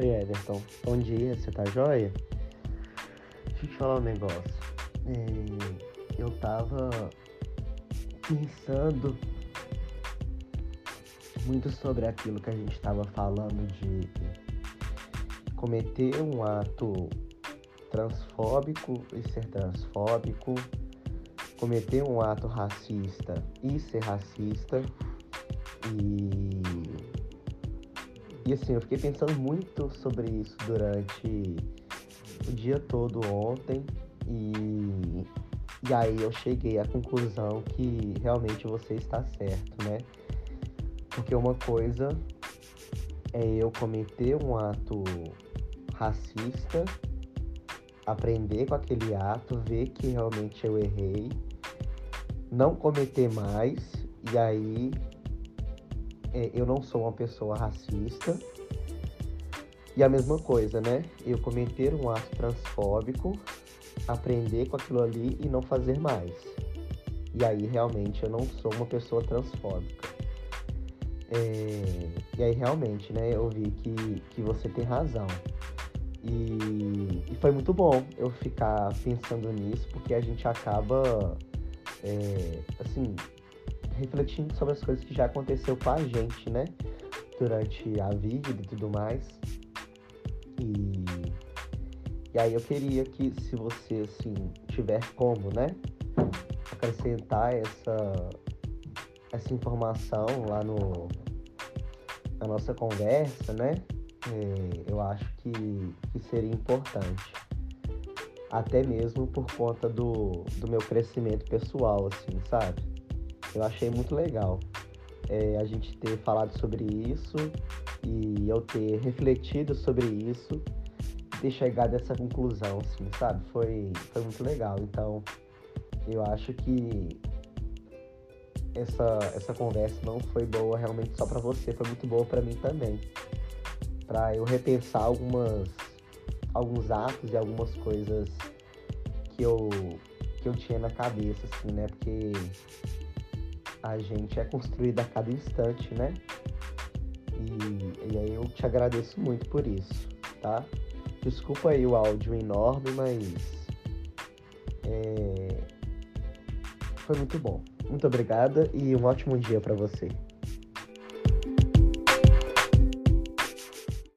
Everton. Bom dia, você tá joia? Deixa eu te falar um negócio. É, eu tava pensando muito sobre aquilo que a gente estava falando de cometer um ato transfóbico e ser transfóbico, cometer um ato racista e ser racista. E, e assim, eu fiquei pensando muito sobre isso durante o dia todo ontem e, e aí eu cheguei à conclusão que realmente você está certo, né? Porque uma coisa é eu cometer um ato racista, aprender com aquele ato, ver que realmente eu errei, não cometer mais, e aí é, eu não sou uma pessoa racista. E a mesma coisa, né? Eu cometer um ato transfóbico, aprender com aquilo ali e não fazer mais. E aí realmente eu não sou uma pessoa transfóbica. É, e aí realmente, né, eu vi que, que você tem razão. E, e, foi muito bom eu ficar pensando nisso, porque a gente acaba, é, assim, refletindo sobre as coisas que já aconteceu com a gente, né? Durante a vida e tudo mais. E, e aí eu queria que, se você, assim, tiver como, né? Acrescentar essa, essa informação lá no, na nossa conversa, né? É, eu acho que, que seria importante. Até mesmo por conta do, do meu crescimento pessoal, assim, sabe? Eu achei muito legal é, a gente ter falado sobre isso e eu ter refletido sobre isso e ter chegado a essa conclusão, assim, sabe? Foi, foi muito legal. Então, eu acho que essa, essa conversa não foi boa realmente só para você, foi muito boa para mim também. Para eu repensar algumas alguns atos e algumas coisas que eu que eu tinha na cabeça assim, né? Porque a gente é construído a cada instante, né? E, e aí eu te agradeço muito por isso, tá? Desculpa aí o áudio enorme, mas é... foi muito bom. Muito obrigada e um ótimo dia para você.